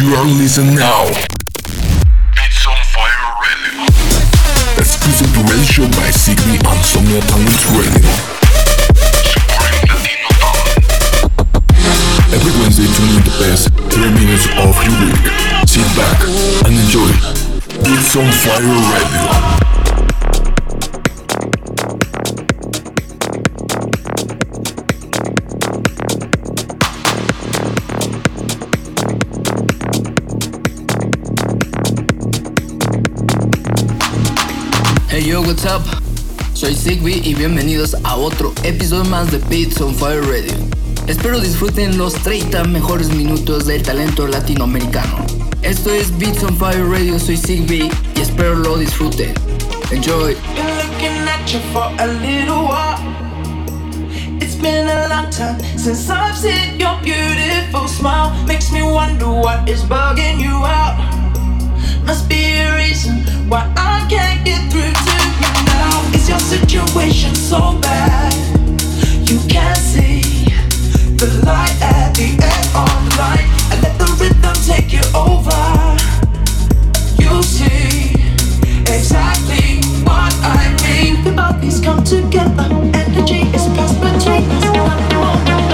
You are listening now. Beats on Fire Radio. Exclusive radio show by Zigby and Somnia Talent Radio. Supporting Latino talent. Every Wednesday tune in the best 30 minutes of your week. Sit back and enjoy. Beats on Fire Radio. What's up? Soy Zigby y bienvenidos a otro episodio más de Beats on Fire Radio. Espero disfruten los 30 mejores minutos del talento latinoamericano. Esto es Beats on Fire Radio, soy Zigby y espero lo disfruten. Enjoy. It's been a long time since I've seen your beautiful smile. Makes me wonder what is bugging you out. Must be a reason why I can't get through to you now. is your situation so bad? You can't see the light at the end of the line. And let the rhythm take you over. You see exactly what I mean. The bodies come together, energy is passed between us.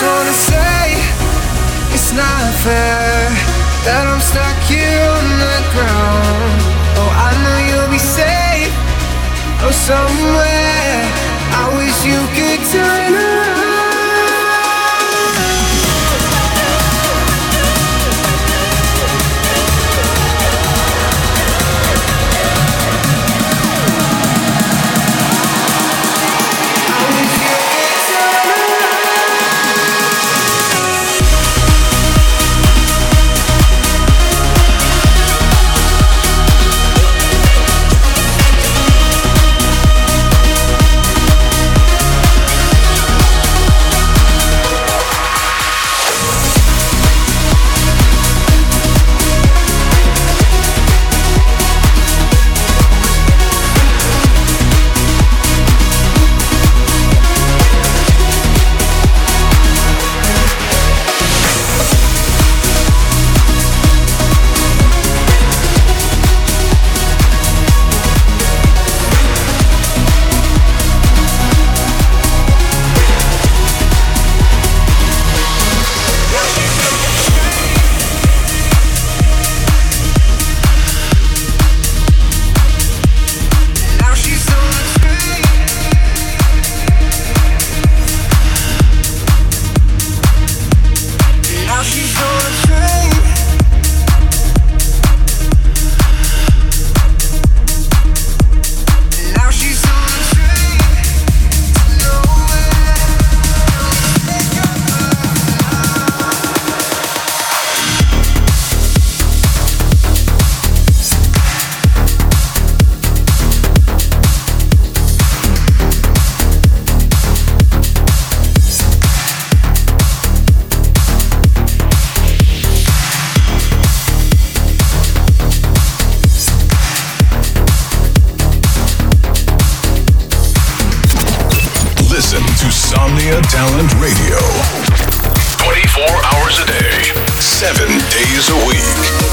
Just wanna say it's not fair that I'm stuck here on the ground. Oh, I know you'll be safe. Oh, somewhere. I wish you could turn around. 24 hours a day, 7 days a week.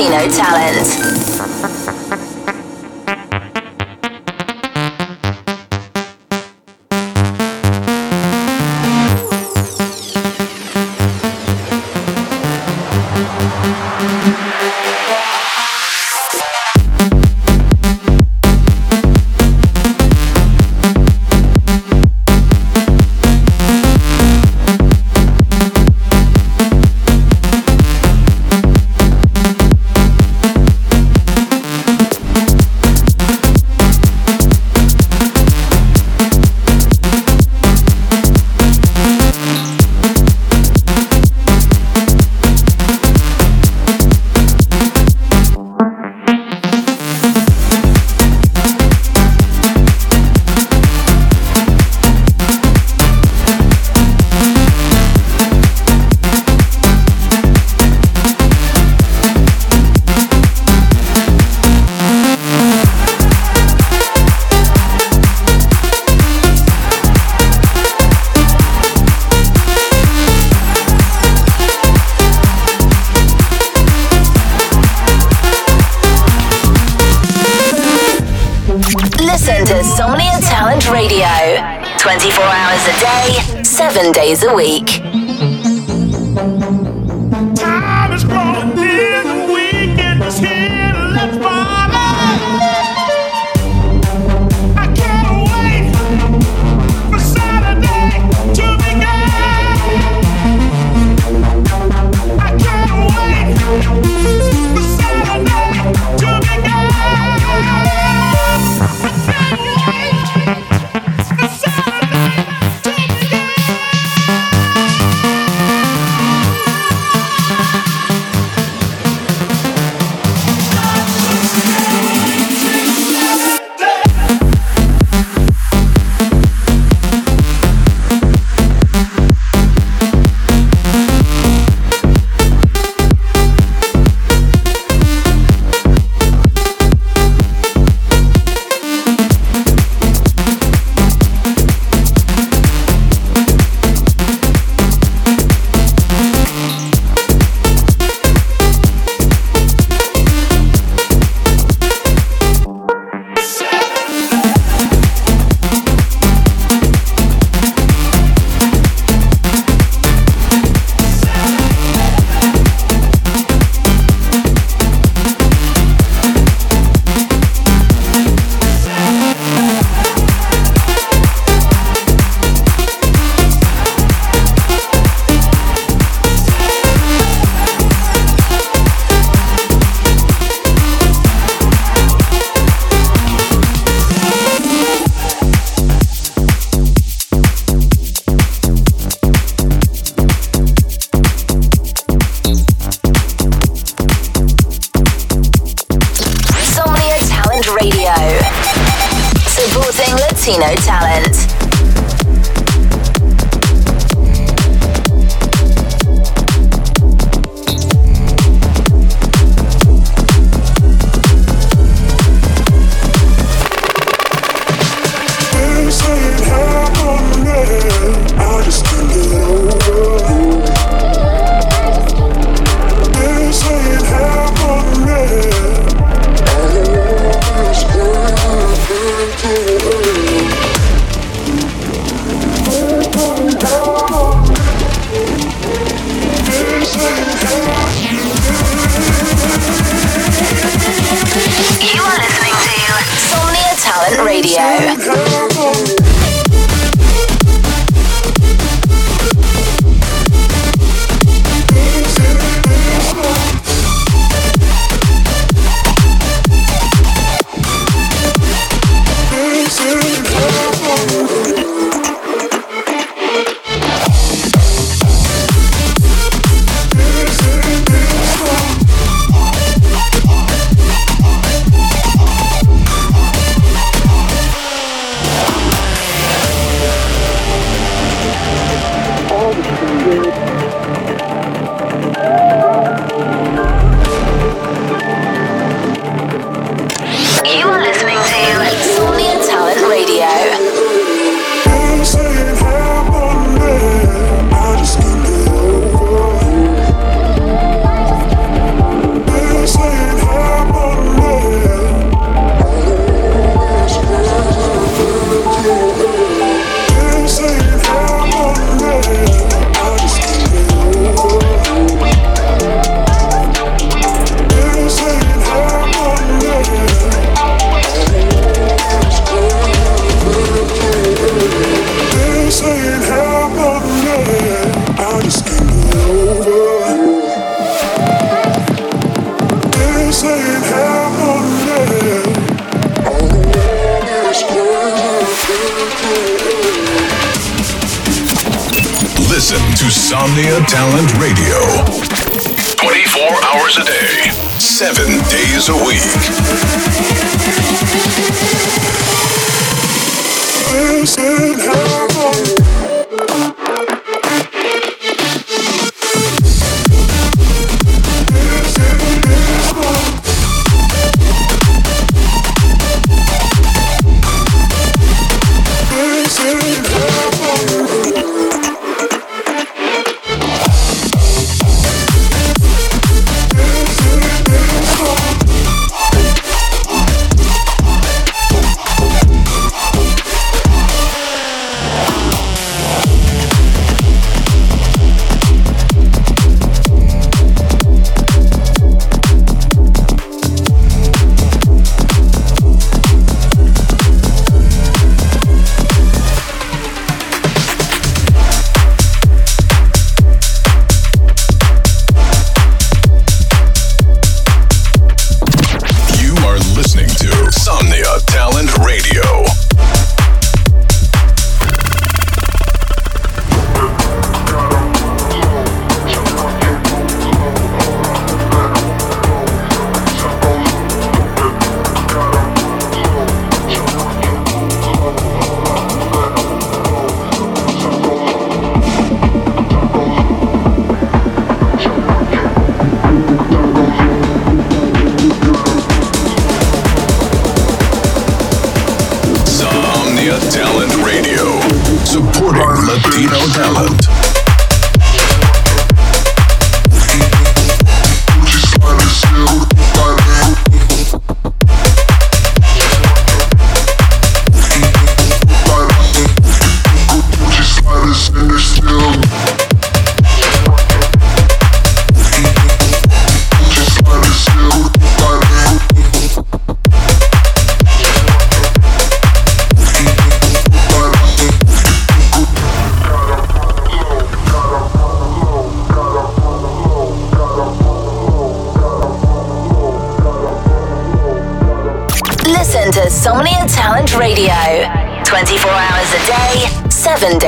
Latino talent.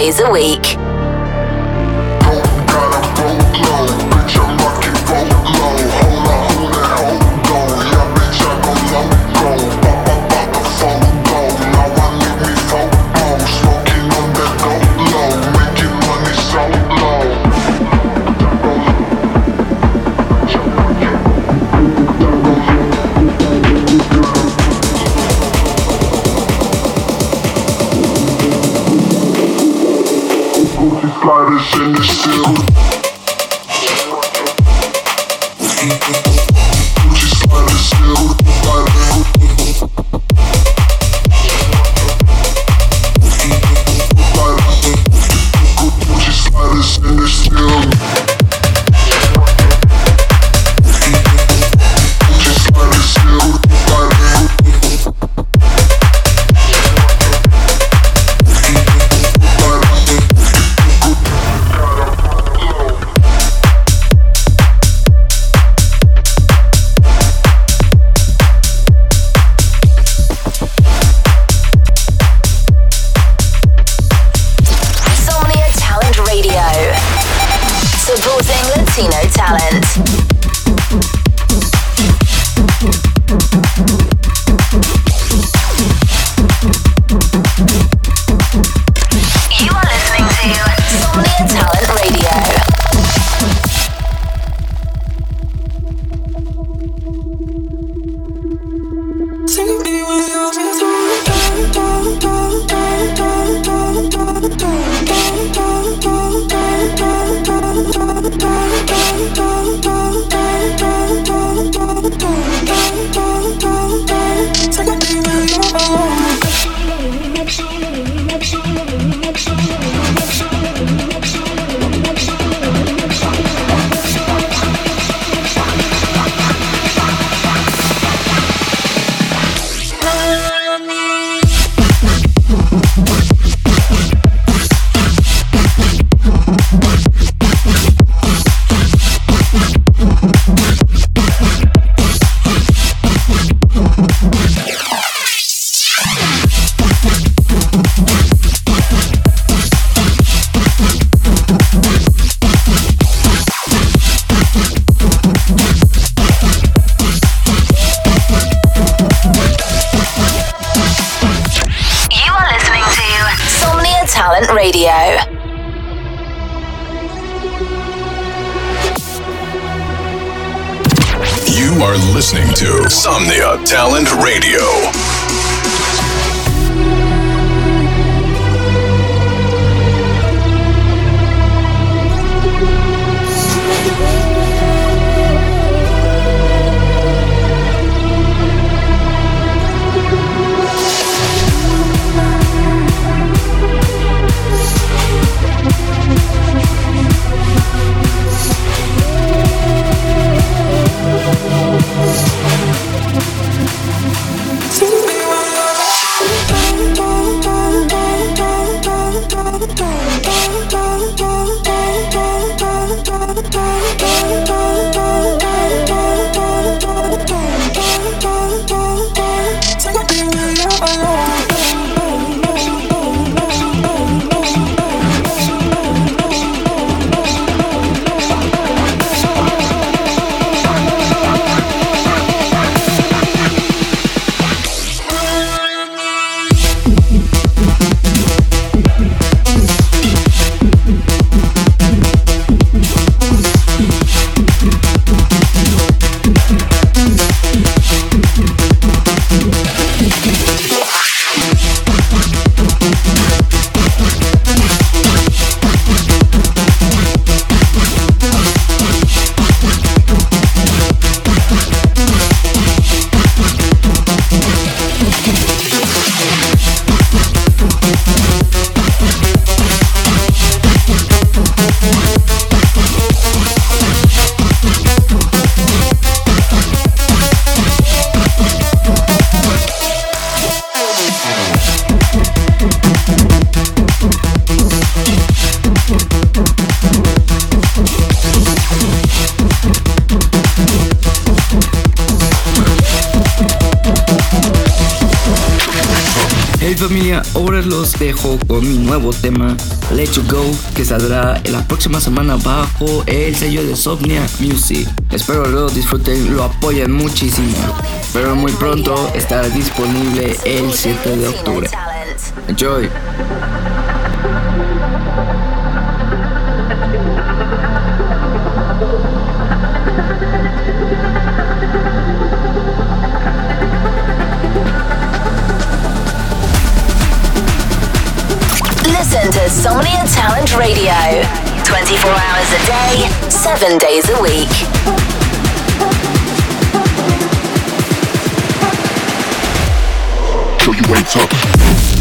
Days a week. To me Ahora los dejo con mi nuevo tema, Let You Go, que saldrá la próxima semana bajo el sello de Insomnia Music. Espero lo disfruten, lo apoyen muchísimo. Pero muy pronto estará disponible el 7 de octubre. Enjoy. To Talent Radio 24 hours a day, 7 days a week. So you ain't tough.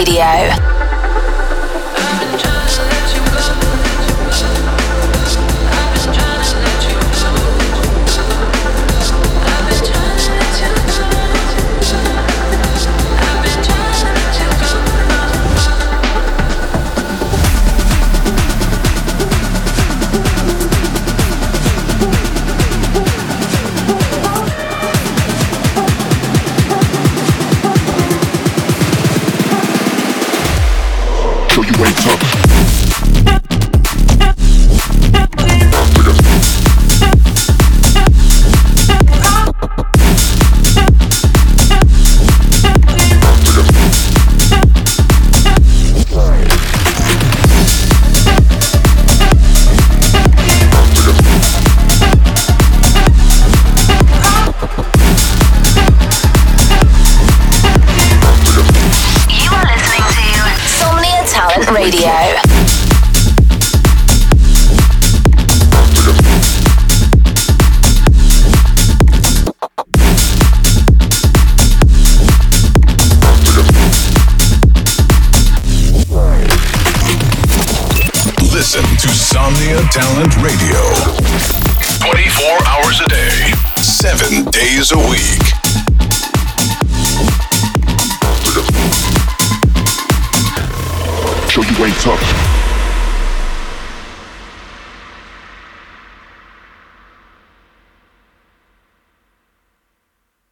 Radio.